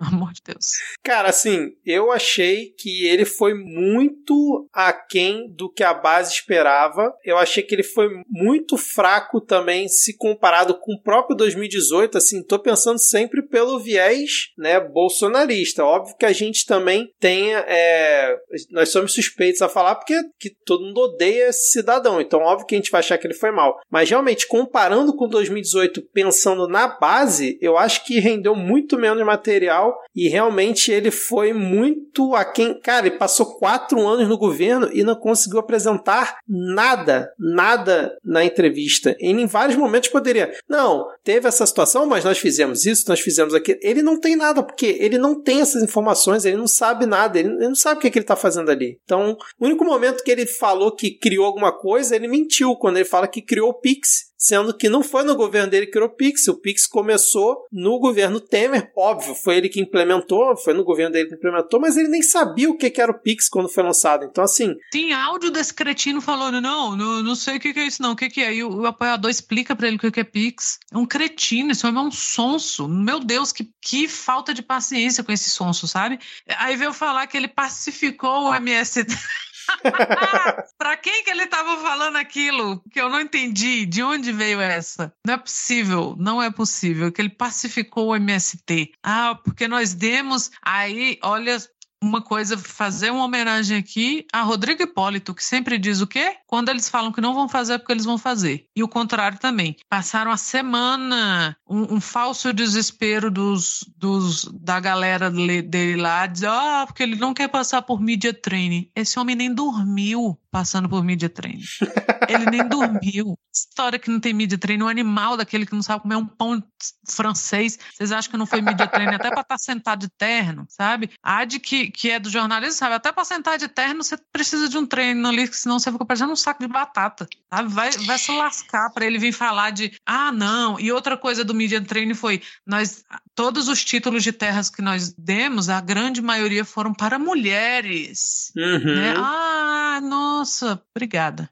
Amor de Deus. Cara, assim, eu achei que ele foi muito aquém do que a base esperava. Eu achei que ele foi muito fraco também, se comparado com o próprio 2018. Assim, tô pensando sempre pelo viés, né, bolsonarista. Óbvio que a gente também tem, é, nós somos suspeitos a falar porque que todo mundo odeia esse cidadão. Então, óbvio que a gente vai achar que ele foi mal. Mas realmente, comparando com 2018, pensando na base, eu acho que rendeu muito menos material e realmente ele foi muito aquém. Cara, ele passou quatro anos no governo e não conseguiu apresentar nada, nada na entrevista. Ele em vários momentos poderia. Não, teve essa situação, mas nós fizemos isso, nós fizemos aquilo. Ele não tem nada, porque ele não tem essas informações, ele não sabe nada, ele, ele não sabe o que, é que ele está fazendo ali. Então, o único momento que ele falou que criou alguma coisa, ele mentiu quando ele fala que criou o Pix sendo que não foi no governo dele que criou o Pix. O Pix começou no governo Temer, óbvio, foi ele que implementou, foi no governo dele que implementou, mas ele nem sabia o que era o Pix quando foi lançado. Então, assim. Tem áudio desse cretino falando: não, não, não sei o que é isso, não, o que é. E o, o apoiador explica para ele o que é Pix. É um cretino, esse homem é um sonso. Meu Deus, que, que falta de paciência com esse sonso, sabe? Aí veio falar que ele pacificou o MST. pra quem que ele estava falando aquilo? Que eu não entendi. De onde veio essa? Não é possível, não é possível. Que ele pacificou o MST. Ah, porque nós demos. Aí, olha, uma coisa, fazer uma homenagem aqui a Rodrigo Hipólito, que sempre diz o quê? Quando eles falam que não vão fazer, é porque eles vão fazer. E o contrário também. Passaram a semana, um, um falso desespero dos, dos, da galera dele lá, dizer, ah, porque ele não quer passar por media training. Esse homem nem dormiu passando por media training. Ele nem dormiu. História que não tem media training, um animal daquele que não sabe comer um pão francês. Vocês acham que não foi media training até para estar tá sentado de terno, sabe? A de que, que é do jornalismo, sabe? Até para sentar de terno você precisa de um treino ali, senão você fica parecendo um saco de batata, sabe? Vai, vai se lascar para ele vir falar de, ah, não. E outra coisa do media training foi, nós, todos os títulos de terras que nós demos, a grande maioria foram para mulheres. Uhum. Né? Ah, nossa nossa, obrigada.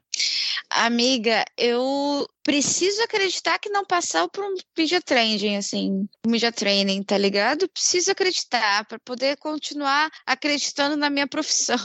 Amiga, eu preciso acreditar que não passar por um media training, assim, media training, tá ligado? Preciso acreditar para poder continuar acreditando na minha profissão.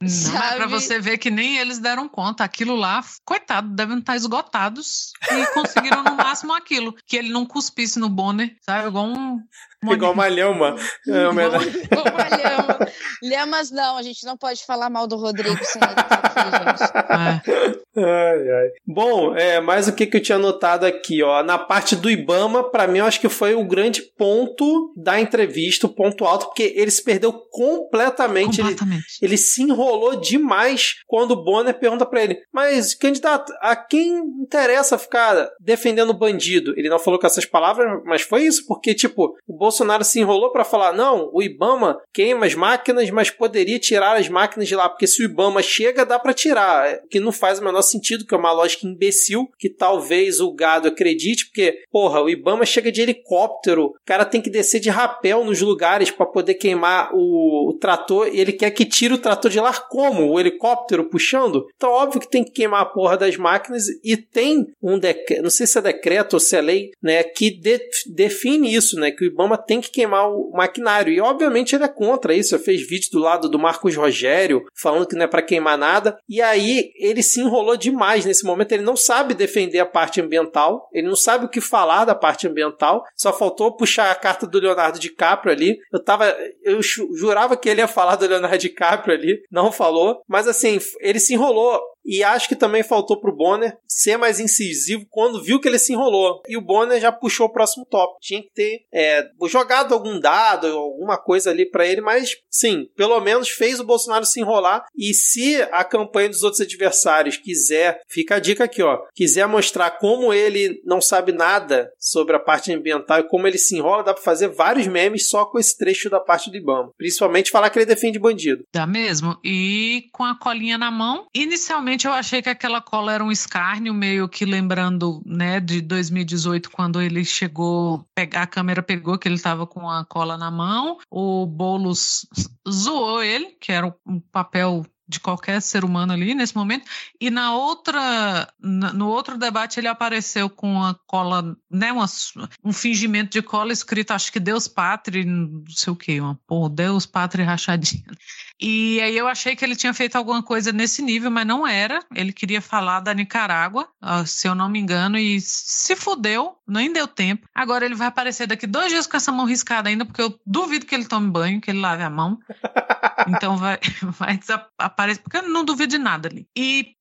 Não, sabe? é para você ver que nem eles deram conta. Aquilo lá, coitado, devem estar esgotados e conseguiram no máximo aquilo. Que ele não cuspisse no Bonner, sabe? Igual um. Igual uma lhama. É, igual, uma lhama. Lhamas não, a gente não pode falar mal do Rodrigo sem ele estar aqui, gente. É. Ai, ai. Bom, é, mais o que, que eu tinha notado aqui, ó. Na parte do Ibama, para mim, eu acho que foi o grande ponto da entrevista, o ponto alto, porque ele se perdeu completamente. completamente. Ele, ele se enrolou demais quando o Bonner pergunta para ele: Mas, candidato, a quem interessa ficar defendendo o bandido? Ele não falou com essas palavras, mas foi isso, porque, tipo, o Bolsonaro se enrolou para falar: Não, o Ibama queima as máquinas, mas poderia tirar as máquinas de lá, porque se o Ibama chega, dá para tirar. Que não faz o menor sentido, que é uma lógica imbecil. que talvez o gado acredite, porque, porra, o Ibama chega de helicóptero, o cara tem que descer de rapel nos lugares para poder queimar o, o, trator e ele quer que tire o trator de lá como? O helicóptero puxando? Então, óbvio que tem que queimar a porra das máquinas e tem um decreto, não sei se é decreto ou se é lei, né, que de, define isso, né, que o Ibama tem que queimar o maquinário. E, obviamente, ele é contra isso. Eu fez vídeo do lado do Marcos Rogério falando que não é para queimar nada. E aí ele se enrolou demais nesse momento. Ele não sabe defender a parte ambiental, ele não sabe o que falar da parte ambiental. Só faltou puxar a carta do Leonardo DiCaprio ali. Eu tava. Eu jurava que ele ia falar do Leonardo DiCaprio ali, não falou. Mas assim, ele se enrolou e acho que também faltou pro Bonner ser mais incisivo quando viu que ele se enrolou. E o Bonner já puxou o próximo top. Tinha que ter é, jogado algum dado, alguma coisa ali para ele, mas sim, pelo menos fez o Bolsonaro se enrolar. E se a campanha dos outros adversários quiser, fica a dica aqui, ó, quiser mostrar como ele não sabe nada sobre a parte ambiental e como ele se enrola, dá pra fazer vários memes só com esse trecho da parte do Ibama. Principalmente falar que ele defende bandido. Dá mesmo. E com a colinha na mão, inicialmente Inicialmente eu achei que aquela cola era um escárnio, meio que lembrando, né, de 2018, quando ele chegou, a câmera pegou que ele estava com a cola na mão, o Boulos zoou ele, que era um papel de qualquer ser humano ali nesse momento. E na outra, no outro debate ele apareceu com a cola, né, uma, um fingimento de cola escrito, acho que Deus Pátria, não sei o que, uma porra, Deus Pátria rachadinha. E aí eu achei que ele tinha feito alguma coisa nesse nível, mas não era. Ele queria falar da Nicarágua, se eu não me engano, e se fudeu, nem deu tempo. Agora ele vai aparecer daqui dois dias com essa mão riscada ainda, porque eu duvido que ele tome banho, que ele lave a mão. Então vai, vai desaparecer, porque eu não duvido de nada ali. E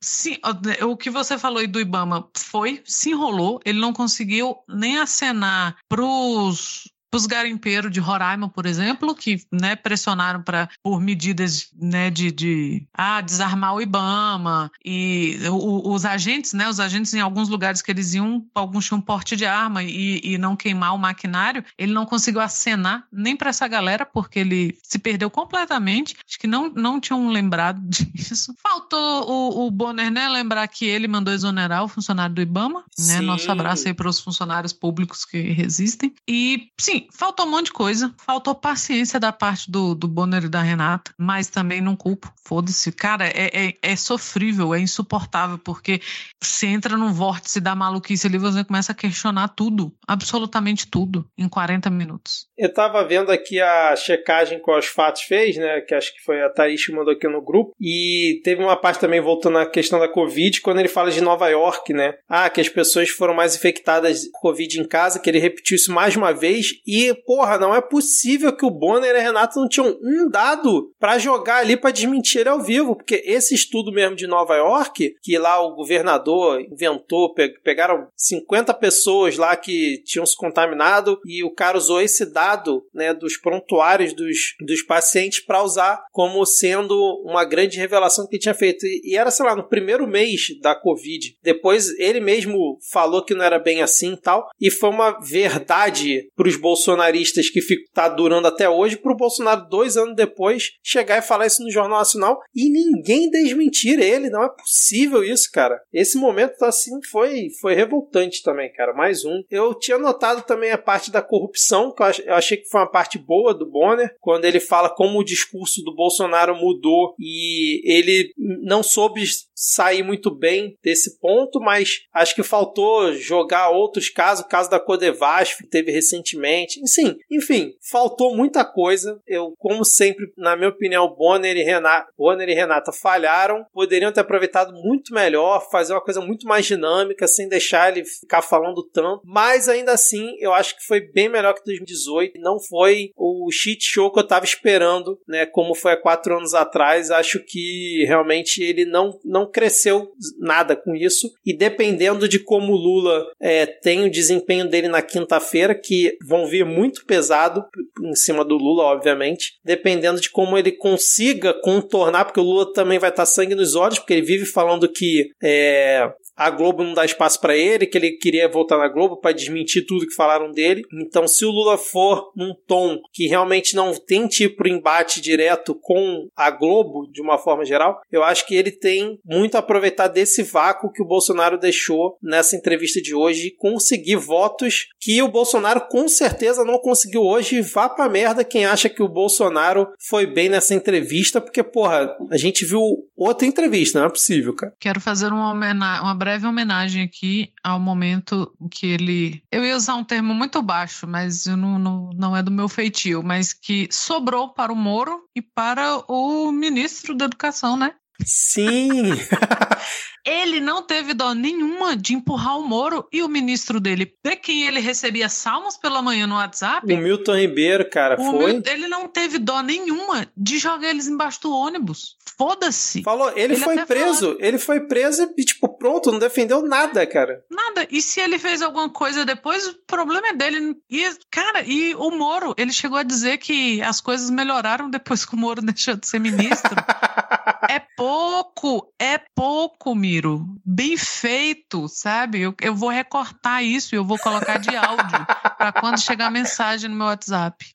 o que você falou aí do Ibama foi, se enrolou, ele não conseguiu nem acenar pros os garimpeiros de Roraima, por exemplo, que né, pressionaram para por medidas né, de, de ah, desarmar o IBAMA e o, os agentes, né, os agentes em alguns lugares que eles iam, alguns tinham porte de arma e, e não queimar o maquinário, ele não conseguiu acenar nem para essa galera porque ele se perdeu completamente. Acho que não, não tinham lembrado disso. Faltou o, o Bonner, né, lembrar que ele mandou exonerar o funcionário do IBAMA, né? Nosso abraço aí para os funcionários públicos que resistem. E sim, faltou um monte de coisa. Faltou paciência da parte do, do Bonner e da Renata, mas também não culpo. Foda-se. Cara, é, é, é, sofrível, é insuportável, porque você entra num vórtice da maluquice ali, você começa a questionar tudo, absolutamente tudo, em 40 minutos. Eu tava vendo aqui a checagem que o Fatos fez, né? Que acho que foi a Thaís que mandou aqui no grupo. E teve uma parte também voltando à questão da Covid, quando ele fala de Nova York, né? Ah, que as pessoas foram mais infectadas com Covid em casa, que ele repetiu isso mais uma vez. E, porra, não é possível que o Bonner e a Renata não tinham um dado para jogar ali para desmentir ele ao vivo, porque esse estudo mesmo de Nova York, que lá o governador inventou, pegaram 50 pessoas lá que tinham se contaminado e o cara usou esse dado, né, dos prontuários dos, dos pacientes para usar como sendo uma grande revelação que ele tinha feito. E era, sei lá, no primeiro mês da Covid. Depois ele mesmo falou que não era bem assim e tal, e foi uma verdade para os bolsonaristas que está durando até hoje, para o Bolsonaro, dois anos depois, chegar e falar isso no Jornal Nacional e ninguém desmentir ele. Não é possível isso, cara. Esse momento, assim, foi, foi revoltante também, cara. Mais um. Eu tinha notado também a parte da corrupção, que eu achei que foi uma parte boa do Bonner, quando ele fala como o discurso do Bolsonaro mudou e ele não soube sair muito bem desse ponto, mas acho que faltou jogar outros casos, o caso da Codevasf que teve recentemente. Sim, enfim, faltou muita coisa. Eu, como sempre, na minha opinião, Bonner e Renata, Bonner e Renata falharam. Poderiam ter aproveitado muito melhor, fazer uma coisa muito mais dinâmica, sem deixar ele ficar falando tanto. Mas ainda assim, eu acho que foi bem melhor que 2018. Não foi o shit show que eu tava esperando, né? Como foi há quatro anos atrás. Acho que realmente ele não, não cresceu nada com isso. E dependendo de como o Lula é, tem o desempenho dele na quinta-feira, que vão vir muito pesado em cima do Lula, obviamente, dependendo de como ele consiga contornar, porque o Lula também vai estar sangue nos olhos, porque ele vive falando que é, a Globo não dá espaço para ele, que ele queria voltar na Globo para desmentir tudo que falaram dele. Então, se o Lula for num tom que realmente não tente ir pro embate direto com a Globo, de uma forma geral, eu acho que ele tem muito a aproveitar desse vácuo que o Bolsonaro deixou nessa entrevista de hoje e conseguir votos que o Bolsonaro com certeza não conseguiu hoje. Vá pra merda quem acha que o Bolsonaro foi bem nessa entrevista, porque, porra, a gente viu outra entrevista, não é possível, cara. Quero fazer uma, uma breve homenagem aqui ao momento que ele. Eu ia usar um termo muito baixo, mas não, não, não é do meu feitio, mas que sobrou para o Moro e para o ministro da Educação, né? Sim! ele não teve dó nenhuma de empurrar o Moro e o ministro dele, de quem ele recebia salmos pela manhã no WhatsApp. O Milton Ribeiro, cara, foi? Ele não teve dó nenhuma de jogar eles embaixo do ônibus. Foda-se. Falou, ele, ele foi preso, falou... ele foi preso e, tipo, pronto, não defendeu nada, cara. Nada. E se ele fez alguma coisa depois, o problema é dele. E, cara, e o Moro, ele chegou a dizer que as coisas melhoraram depois que o Moro deixou de ser ministro. é pouco, é pouco, Miro. Bem feito, sabe? Eu, eu vou recortar isso e eu vou colocar de áudio para quando chegar a mensagem no meu WhatsApp.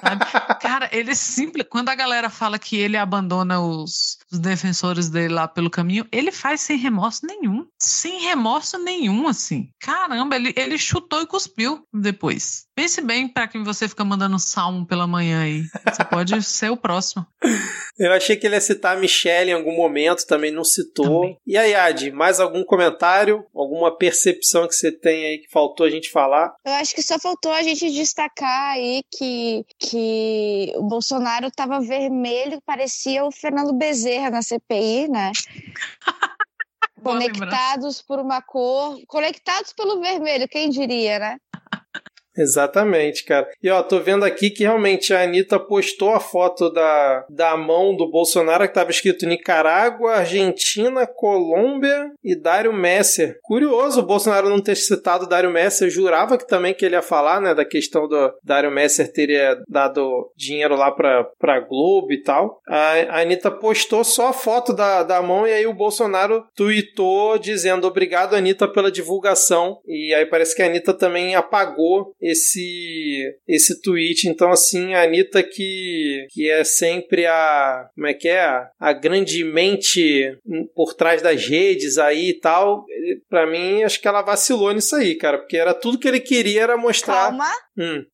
Sabe? Cara, ele simples. Quando a galera fala que ele abandona os, os defensores dele lá pelo caminho, ele faz sem remorso nenhum. Sem remorso nenhum, assim. Caramba, ele, ele chutou e cuspiu depois. Pense bem para quem você fica mandando salmo pela manhã aí. Você pode ser o próximo. Eu achei que ele ia citar a Michelle em algum momento, também não citou. Também. E aí, Adi, mais algum comentário? Alguma percepção que você tem aí que faltou a gente falar? Eu acho que só faltou a gente destacar aí que, que o Bolsonaro tava vermelho, parecia o Fernando Bezerra na CPI, né? conectados por uma cor, conectados pelo vermelho, quem diria, né? Exatamente, cara. E ó, tô vendo aqui que realmente a Anitta postou a foto da, da mão do Bolsonaro que tava escrito Nicarágua, Argentina, Colômbia e Dário Messer. Curioso o Bolsonaro não ter citado Dário Messer. Jurava que também que ele ia falar, né, da questão do Dário Messer teria dado dinheiro lá pra, pra Globo e tal. A, a Anitta postou só a foto da, da mão e aí o Bolsonaro tweetou dizendo obrigado, Anitta, pela divulgação. E aí parece que a Anitta também apagou esse esse tweet. Então, assim, a Anitta que, que é sempre a. Como é que é? A grande mente por trás das redes aí e tal. Pra mim, acho que ela vacilou nisso aí, cara. Porque era tudo que ele queria era mostrar. Calma. Hum.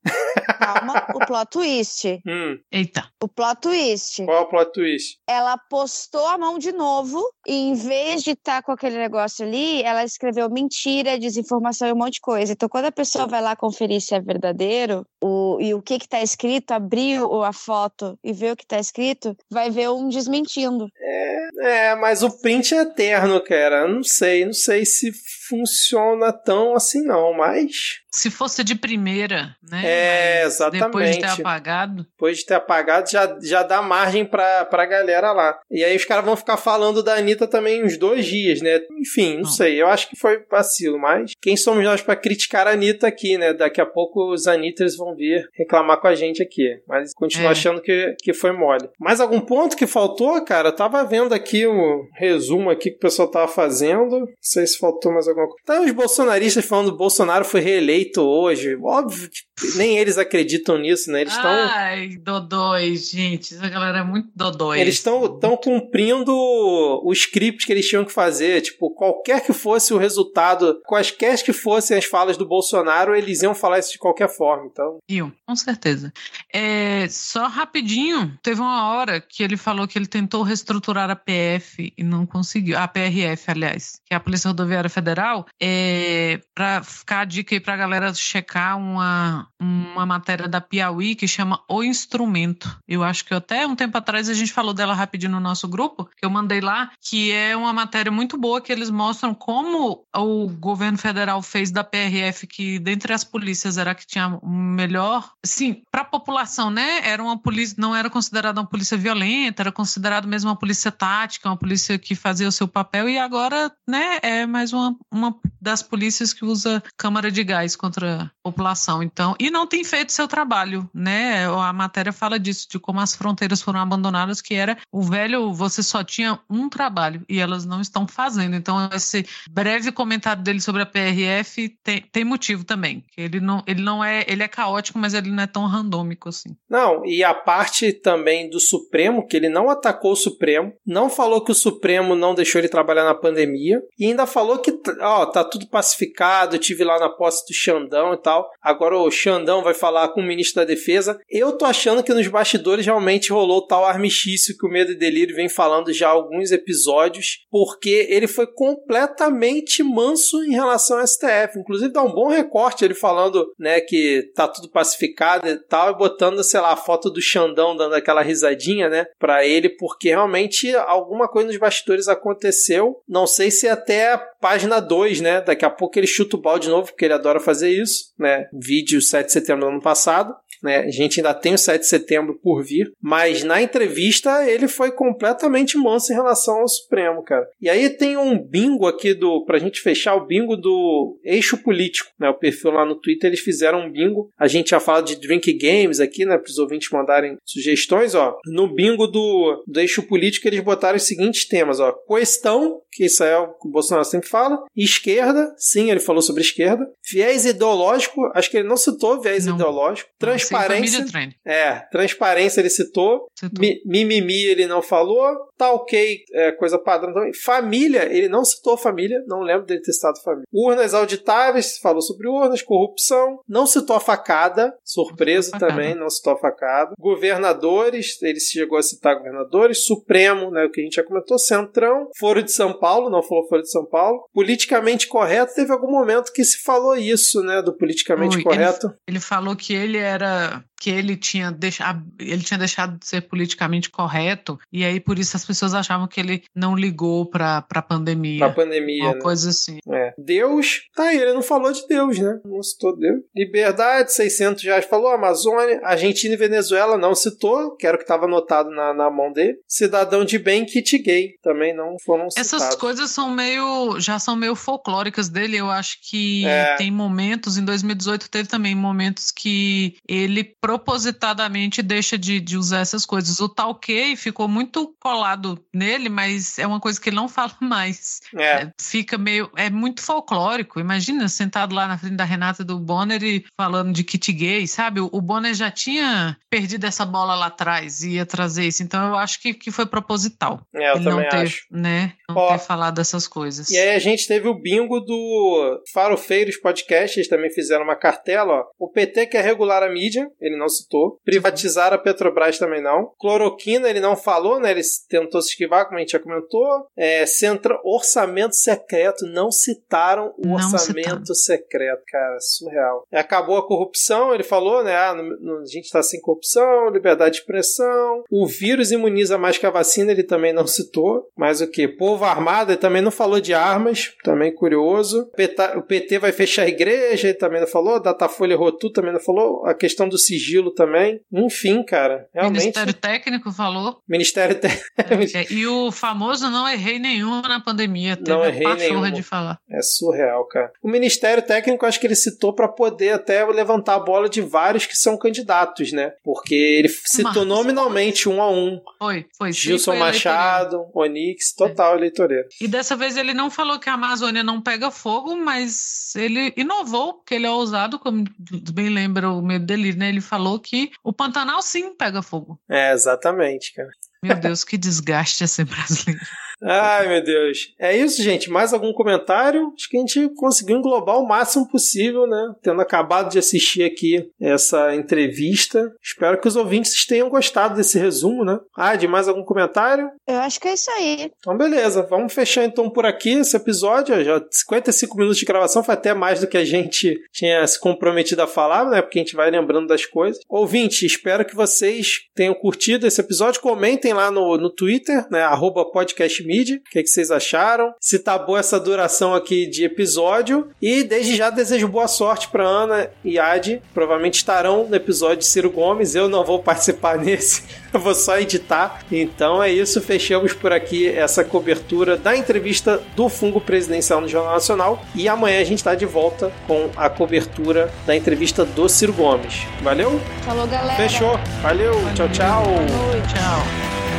Calma, o plot twist. Hum. Eita. O plot twist. Qual é o plot twist? Ela postou a mão de novo e em vez de estar tá com aquele negócio ali, ela escreveu mentira, desinformação e um monte de coisa. Então, quando a pessoa vai lá conferir se é verdadeiro o, e o que está escrito, abrir a foto e ver o que está escrito, vai ver um desmentindo. É, é, mas o print é eterno, cara. Não sei, não sei se funciona tão assim não, mas se fosse de primeira, né? É, Mas exatamente. Depois de ter apagado. Depois de ter apagado, já, já dá margem pra, pra galera lá. E aí os caras vão ficar falando da Anitta também uns dois dias, né? Enfim, não, não. sei. Eu acho que foi vacilo, mas quem somos nós para criticar a Anitta aqui, né? Daqui a pouco os Anitters vão vir reclamar com a gente aqui. Mas continuo é. achando que, que foi mole. Mais algum ponto que faltou, cara? Eu tava vendo aqui o resumo aqui que o pessoal tava fazendo. Não sei se faltou mais alguma coisa. Tá os bolsonaristas falando que o Bolsonaro foi reeleito hoje. Óbvio que nem eles acreditam nisso, né? Eles estão. Ai, dodóis, gente. Essa galera é muito dodóis. Eles estão cumprindo o script que eles tinham que fazer. Tipo, qualquer que fosse o resultado, quaisquer que fossem as falas do Bolsonaro, eles iam falar isso de qualquer forma. Então. Iam, com certeza. É, só rapidinho, teve uma hora que ele falou que ele tentou reestruturar a PF e não conseguiu. A PRF, aliás, que é a Polícia Rodoviária Federal, é, para ficar a dica aí pra galera checar uma uma, matéria da Piauí que chama O Instrumento. Eu acho que até um tempo atrás a gente falou dela rapidinho no nosso grupo, que eu mandei lá, que é uma matéria muito boa que eles mostram como o governo federal fez da PRF, que dentre as polícias era a que tinha melhor, sim, para a população, né? Era uma polícia, não era considerada uma polícia violenta, era considerado mesmo uma polícia tática, uma polícia que fazia o seu papel e agora, né, é mais uma, uma das polícias que usa câmara de gás contra a população. Então, e não tem feito seu trabalho, né? A matéria fala disso, de como as fronteiras foram abandonadas, que era o velho, você só tinha um trabalho e elas não estão fazendo. Então, esse breve comentário dele sobre a PRF tem, tem motivo também. Ele não, ele não é, ele é caótico, mas ele não é tão randômico assim. Não, e a parte também do Supremo, que ele não atacou o Supremo, não falou que o Supremo não deixou ele trabalhar na pandemia, e ainda falou que, ó, tá tudo pacificado, eu tive lá na posse do Xandão e tal. Agora o Xandão vai falar com o ministro da Defesa. Eu tô achando que nos bastidores realmente rolou tal armistício que o Medo e Delírio vem falando já há alguns episódios, porque ele foi completamente manso em relação ao STF. Inclusive dá um bom recorte ele falando, né, que tá tudo pacificado e tal, e botando, sei lá, a foto do Xandão dando aquela risadinha, né, pra ele, porque realmente alguma coisa nos bastidores aconteceu. Não sei se até a página 2, né, daqui a pouco ele chuta o balde de novo, porque ele adora fazer isso, né, vídeo 7 de setembro do ano passado né? A gente ainda tem o 7 de setembro por vir, mas na entrevista ele foi completamente manso em relação ao Supremo, cara. E aí tem um bingo aqui do pra gente fechar o bingo do eixo político, né? O perfil lá no Twitter eles fizeram um bingo. A gente já fala de drink games aqui, né, para os ouvintes mandarem sugestões, ó. No bingo do, do eixo político eles botaram os seguintes temas, ó: questão, que isso é o que o Bolsonaro sempre fala, esquerda, sim, ele falou sobre esquerda, viés ideológico, acho que ele não citou viés não. ideológico, transparência transparência. É, transparência ele citou. citou. Mi, mimimi ele não falou. Tá ok, é, coisa padrão também. Família, ele não citou família, não lembro dele ter citado família. Urnas auditáveis, falou sobre urnas, corrupção. Não citou a facada, surpreso também, não citou a facada. Governadores, ele chegou a citar governadores. Supremo, né, o que a gente já comentou. Centrão, Foro de São Paulo, não falou Foro de São Paulo. Politicamente correto, teve algum momento que se falou isso, né, do politicamente correto. Ele, ele falou que ele era que ele tinha, deixado, ele tinha deixado de ser politicamente correto, e aí por isso as pessoas achavam que ele não ligou pra, pra pandemia. Pra pandemia. Uma né? coisa assim. É. Deus, tá aí, ele não falou de Deus, né? Não citou Deus. Liberdade, 600 reais, falou Amazônia. Argentina e Venezuela não citou, que era o que estava anotado na, na mão dele. Cidadão de bem, kit gay, também não foram citados. Essas coisas são meio, já são meio folclóricas dele, eu acho que é. tem momentos, em 2018 teve também momentos que ele propositadamente deixa de, de usar essas coisas. O Talkei ficou muito colado nele, mas é uma coisa que ele não fala mais. É. É, fica meio. É muito folclórico. Imagina sentado lá na frente da Renata do Bonner e falando de kit gay, sabe? O, o Bonner já tinha perdido essa bola lá atrás e ia trazer isso. Então eu acho que, que foi proposital. É, eu ele também não ter, acho. Né, não Ó, ter falado dessas coisas. E aí a gente teve o bingo do Farofeiros Podcast, eles também fizeram uma cartela. Ó. O PT quer regular a mídia, ele não citou. Privatizar a Petrobras também não. Cloroquina ele não falou, né? Ele tentou se esquivar, como a gente já comentou. É, centro, orçamento secreto, não citaram o não orçamento citaram. secreto, cara, surreal. Acabou a corrupção, ele falou, né? Ah, no, a gente tá sem corrupção, liberdade de expressão. O vírus imuniza mais que a vacina, ele também não citou. Mas o que? Povo armado, ele também não falou de armas, também curioso. O PT vai fechar a igreja, ele também não falou. Datafolha Rotu também não falou. A questão do sigilo também. Enfim, cara, realmente. Ministério Técnico falou. Ministério Técnico. É, e o famoso não errei nenhum na pandemia. Teve não errei nenhum. de falar. É surreal, cara. O Ministério Técnico, acho que ele citou para poder até levantar a bola de vários que são candidatos, né? Porque ele citou Marcos. nominalmente um a um. Foi, foi. Gilson foi Machado, Onix, total é. eleitoreiro. E dessa vez ele não falou que a Amazônia não pega fogo, mas ele inovou, porque ele é ousado, como bem lembra o medo dele, né? Ele falou que o Pantanal sim pega fogo. É, exatamente, cara. Meu Deus, que desgaste é ser brasileiro. Ai, meu Deus. É isso, gente. Mais algum comentário? Acho que a gente conseguiu englobar o máximo possível, né? Tendo acabado de assistir aqui essa entrevista. Espero que os ouvintes tenham gostado desse resumo, né? Ah, de mais algum comentário? Eu acho que é isso aí. Então, beleza. Vamos fechar então por aqui esse episódio. Já 55 minutos de gravação foi até mais do que a gente tinha se comprometido a falar, né? Porque a gente vai lembrando das coisas. Ouvinte, espero que vocês tenham curtido esse episódio. Comentem lá no, no Twitter, né? Arroba podcastme O que, que vocês acharam? Se tá boa essa duração aqui de episódio. E desde já desejo boa sorte para Ana e Adi. Provavelmente estarão no episódio de Ciro Gomes. Eu não vou participar nesse. Eu vou só editar. Então é isso. Fechamos por aqui essa cobertura da entrevista do fungo presidencial no Jornal Nacional. E amanhã a gente está de volta com a cobertura da entrevista do Ciro Gomes. Valeu? Falou, galera. Fechou. Valeu. Valeu. Tchau, tchau. Tchau.